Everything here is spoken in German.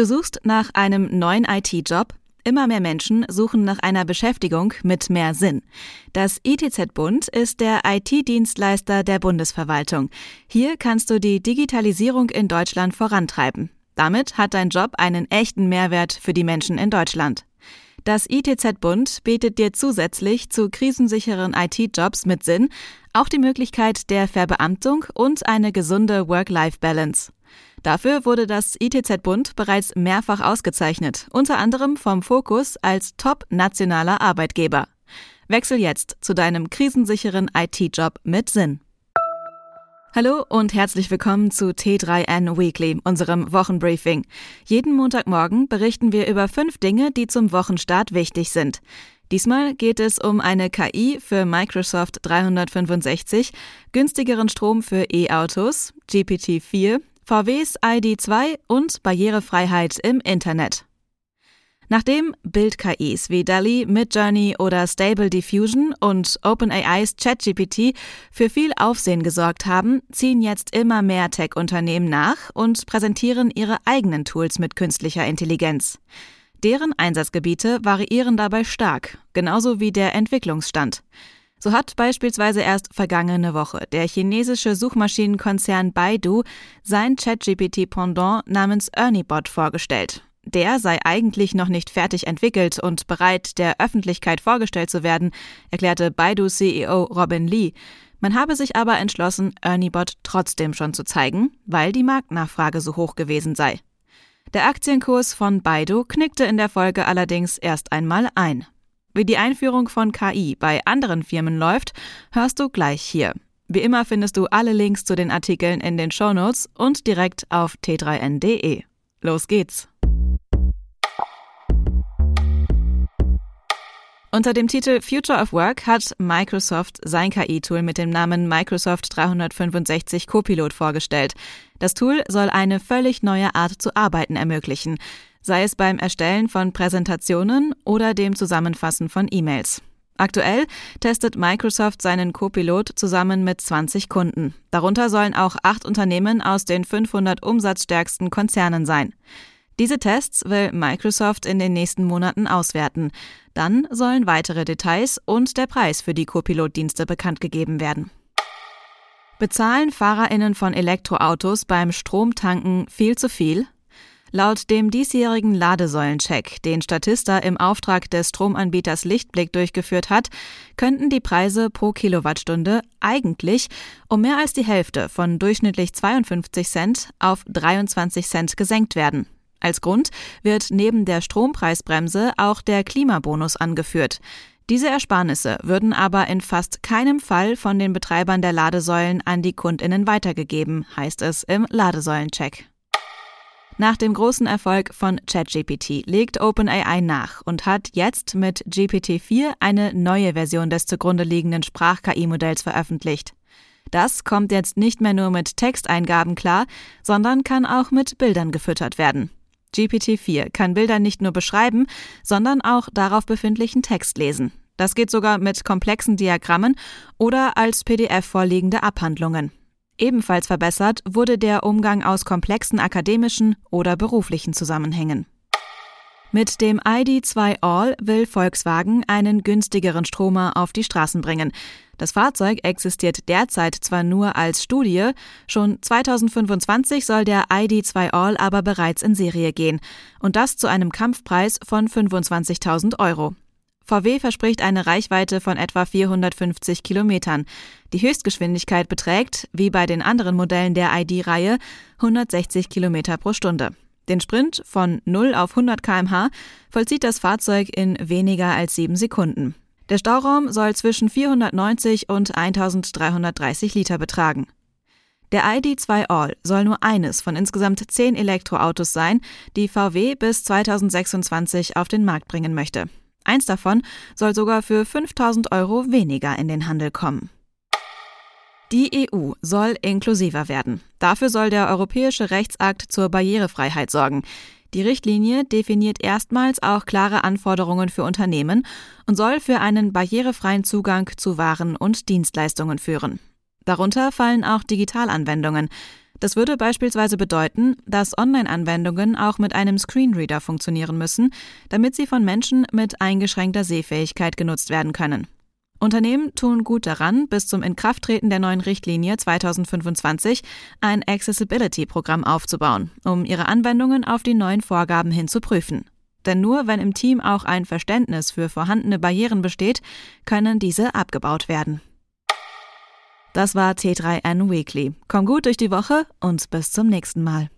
Du suchst nach einem neuen IT-Job? Immer mehr Menschen suchen nach einer Beschäftigung mit mehr Sinn. Das ITZ-Bund ist der IT-Dienstleister der Bundesverwaltung. Hier kannst du die Digitalisierung in Deutschland vorantreiben. Damit hat dein Job einen echten Mehrwert für die Menschen in Deutschland. Das ITZ-Bund bietet dir zusätzlich zu krisensicheren IT-Jobs mit Sinn auch die Möglichkeit der Verbeamtung und eine gesunde Work-Life-Balance. Dafür wurde das ITZ-Bund bereits mehrfach ausgezeichnet, unter anderem vom Fokus als Top-nationaler Arbeitgeber. Wechsel jetzt zu deinem krisensicheren IT-Job mit Sinn. Hallo und herzlich willkommen zu T3N Weekly, unserem Wochenbriefing. Jeden Montagmorgen berichten wir über fünf Dinge, die zum Wochenstart wichtig sind. Diesmal geht es um eine KI für Microsoft 365, günstigeren Strom für E-Autos, GPT-4, VWs ID2 und Barrierefreiheit im Internet. Nachdem Bild-KIs wie DALI, Midjourney oder Stable Diffusion und OpenAIs ChatGPT für viel Aufsehen gesorgt haben, ziehen jetzt immer mehr Tech-Unternehmen nach und präsentieren ihre eigenen Tools mit künstlicher Intelligenz. Deren Einsatzgebiete variieren dabei stark, genauso wie der Entwicklungsstand. So hat beispielsweise erst vergangene Woche der chinesische Suchmaschinenkonzern Baidu sein ChatGPT-Pendant namens ErnieBot vorgestellt. Der sei eigentlich noch nicht fertig entwickelt und bereit, der Öffentlichkeit vorgestellt zu werden, erklärte Baidu-CEO Robin Lee. Man habe sich aber entschlossen, ErnieBot trotzdem schon zu zeigen, weil die Marktnachfrage so hoch gewesen sei. Der Aktienkurs von Baidu knickte in der Folge allerdings erst einmal ein. Wie die Einführung von KI bei anderen Firmen läuft, hörst du gleich hier. Wie immer findest du alle Links zu den Artikeln in den Shownotes und direkt auf t3n.de. Los geht's! Unter dem Titel Future of Work hat Microsoft sein KI-Tool mit dem Namen Microsoft 365 Copilot vorgestellt. Das Tool soll eine völlig neue Art zu arbeiten ermöglichen sei es beim Erstellen von Präsentationen oder dem Zusammenfassen von E-Mails. Aktuell testet Microsoft seinen Copilot zusammen mit 20 Kunden. Darunter sollen auch acht Unternehmen aus den 500 umsatzstärksten Konzernen sein. Diese Tests will Microsoft in den nächsten Monaten auswerten. Dann sollen weitere Details und der Preis für die Copilot-Dienste bekannt gegeben werden. Bezahlen Fahrerinnen von Elektroautos beim Stromtanken viel zu viel? Laut dem diesjährigen Ladesäulencheck, den Statista im Auftrag des Stromanbieters Lichtblick durchgeführt hat, könnten die Preise pro Kilowattstunde eigentlich um mehr als die Hälfte von durchschnittlich 52 Cent auf 23 Cent gesenkt werden. Als Grund wird neben der Strompreisbremse auch der Klimabonus angeführt. Diese Ersparnisse würden aber in fast keinem Fall von den Betreibern der Ladesäulen an die Kundinnen weitergegeben, heißt es im Ladesäulencheck. Nach dem großen Erfolg von ChatGPT legt OpenAI nach und hat jetzt mit GPT-4 eine neue Version des zugrunde liegenden Sprach-KI-Modells veröffentlicht. Das kommt jetzt nicht mehr nur mit Texteingaben klar, sondern kann auch mit Bildern gefüttert werden. GPT-4 kann Bilder nicht nur beschreiben, sondern auch darauf befindlichen Text lesen. Das geht sogar mit komplexen Diagrammen oder als PDF vorliegende Abhandlungen. Ebenfalls verbessert wurde der Umgang aus komplexen akademischen oder beruflichen Zusammenhängen. Mit dem ID2 All will Volkswagen einen günstigeren Stromer auf die Straßen bringen. Das Fahrzeug existiert derzeit zwar nur als Studie, schon 2025 soll der ID2 All aber bereits in Serie gehen. Und das zu einem Kampfpreis von 25.000 Euro. VW verspricht eine Reichweite von etwa 450 Kilometern. Die Höchstgeschwindigkeit beträgt, wie bei den anderen Modellen der ID-Reihe, 160 Kilometer pro Stunde. Den Sprint von 0 auf 100 kmh vollzieht das Fahrzeug in weniger als sieben Sekunden. Der Stauraum soll zwischen 490 und 1330 Liter betragen. Der ID2 All soll nur eines von insgesamt zehn Elektroautos sein, die VW bis 2026 auf den Markt bringen möchte. Eins davon soll sogar für 5000 Euro weniger in den Handel kommen. Die EU soll inklusiver werden. Dafür soll der Europäische Rechtsakt zur Barrierefreiheit sorgen. Die Richtlinie definiert erstmals auch klare Anforderungen für Unternehmen und soll für einen barrierefreien Zugang zu Waren und Dienstleistungen führen. Darunter fallen auch Digitalanwendungen. Das würde beispielsweise bedeuten, dass Online-Anwendungen auch mit einem Screenreader funktionieren müssen, damit sie von Menschen mit eingeschränkter Sehfähigkeit genutzt werden können. Unternehmen tun gut daran, bis zum Inkrafttreten der neuen Richtlinie 2025 ein Accessibility-Programm aufzubauen, um ihre Anwendungen auf die neuen Vorgaben hin zu prüfen. Denn nur wenn im Team auch ein Verständnis für vorhandene Barrieren besteht, können diese abgebaut werden. Das war T3N Weekly. Komm gut durch die Woche und bis zum nächsten Mal.